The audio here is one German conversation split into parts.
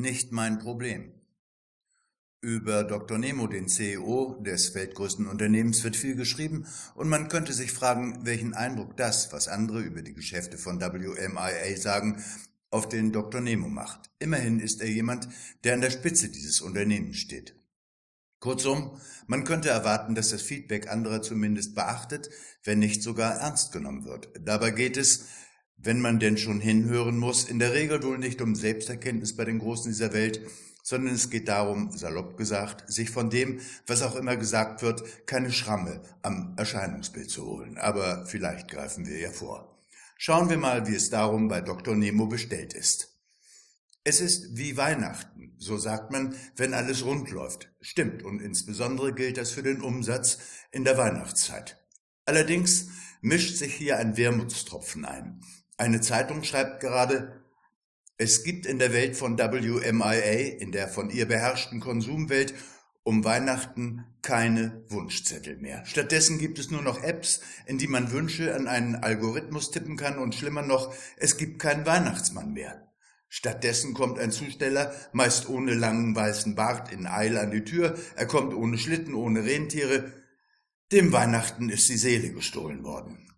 nicht mein Problem. Über Dr. Nemo, den CEO des weltgrößten Unternehmens, wird viel geschrieben und man könnte sich fragen, welchen Eindruck das, was andere über die Geschäfte von WMIA sagen, auf den Dr. Nemo macht. Immerhin ist er jemand, der an der Spitze dieses Unternehmens steht. Kurzum, man könnte erwarten, dass das Feedback anderer zumindest beachtet, wenn nicht sogar ernst genommen wird. Dabei geht es, wenn man denn schon hinhören muss, in der Regel wohl nicht um Selbsterkenntnis bei den Großen dieser Welt, sondern es geht darum, salopp gesagt, sich von dem, was auch immer gesagt wird, keine Schramme am Erscheinungsbild zu holen. Aber vielleicht greifen wir ja vor. Schauen wir mal, wie es darum bei Dr. Nemo bestellt ist. Es ist wie Weihnachten, so sagt man, wenn alles rund läuft. Stimmt, und insbesondere gilt das für den Umsatz in der Weihnachtszeit. Allerdings mischt sich hier ein Wermutstropfen ein. Eine Zeitung schreibt gerade, es gibt in der Welt von WMIA, in der von ihr beherrschten Konsumwelt, um Weihnachten keine Wunschzettel mehr. Stattdessen gibt es nur noch Apps, in die man Wünsche an einen Algorithmus tippen kann und schlimmer noch, es gibt keinen Weihnachtsmann mehr. Stattdessen kommt ein Zusteller, meist ohne langen weißen Bart, in Eile an die Tür, er kommt ohne Schlitten, ohne Rentiere. Dem Weihnachten ist die Seele gestohlen worden.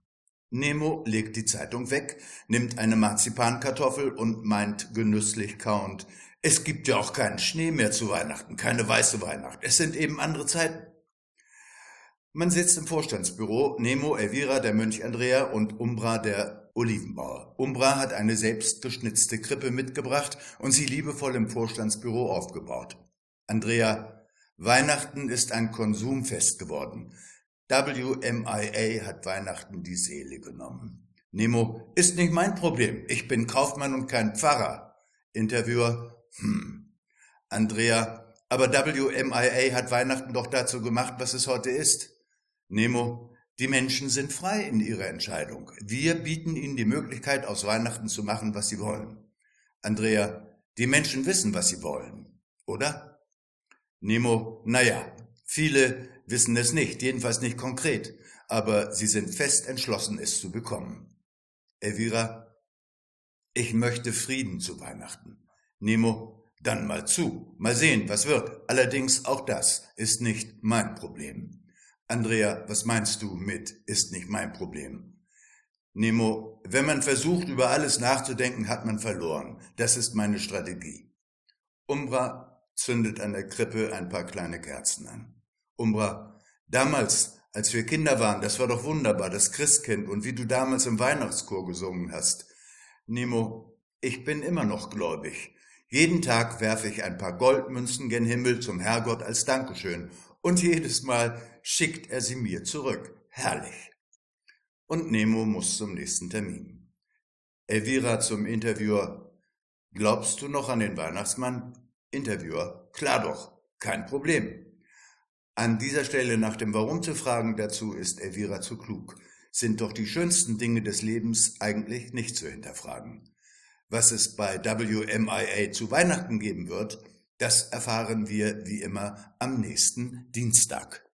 Nemo legt die Zeitung weg, nimmt eine Marzipankartoffel und meint genüsslich kauend, es gibt ja auch keinen Schnee mehr zu Weihnachten, keine weiße Weihnacht. Es sind eben andere Zeiten. Man sitzt im Vorstandsbüro, Nemo, Elvira, der Mönch Andrea und Umbra, der Olivenbauer. Umbra hat eine selbstgeschnitzte Krippe mitgebracht und sie liebevoll im Vorstandsbüro aufgebaut. Andrea, Weihnachten ist ein Konsumfest geworden. WMIA hat Weihnachten die Seele genommen. Nemo, ist nicht mein Problem. Ich bin Kaufmann und kein Pfarrer. Interviewer, hm. Andrea, aber WMIA hat Weihnachten doch dazu gemacht, was es heute ist. Nemo, die Menschen sind frei in ihrer Entscheidung. Wir bieten ihnen die Möglichkeit, aus Weihnachten zu machen, was sie wollen. Andrea, die Menschen wissen, was sie wollen, oder? Nemo, naja, viele wissen es nicht, jedenfalls nicht konkret, aber sie sind fest entschlossen, es zu bekommen. Elvira, ich möchte Frieden zu Weihnachten. Nemo, dann mal zu, mal sehen, was wird. Allerdings auch das ist nicht mein Problem. Andrea, was meinst du mit ist nicht mein Problem? Nemo, wenn man versucht, über alles nachzudenken, hat man verloren. Das ist meine Strategie. Umbra zündet an der Krippe ein paar kleine Kerzen an. Umbra, damals, als wir Kinder waren, das war doch wunderbar, das Christkind und wie du damals im Weihnachtschor gesungen hast. Nemo, ich bin immer noch gläubig. Jeden Tag werfe ich ein paar Goldmünzen gen Himmel zum Herrgott als Dankeschön und jedes Mal schickt er sie mir zurück. Herrlich. Und Nemo muss zum nächsten Termin. Elvira zum Interviewer. Glaubst du noch an den Weihnachtsmann? Interviewer. Klar doch. Kein Problem. An dieser Stelle nach dem Warum zu fragen, dazu ist Elvira zu klug. Sind doch die schönsten Dinge des Lebens eigentlich nicht zu hinterfragen. Was es bei WMIA zu Weihnachten geben wird, das erfahren wir wie immer am nächsten Dienstag.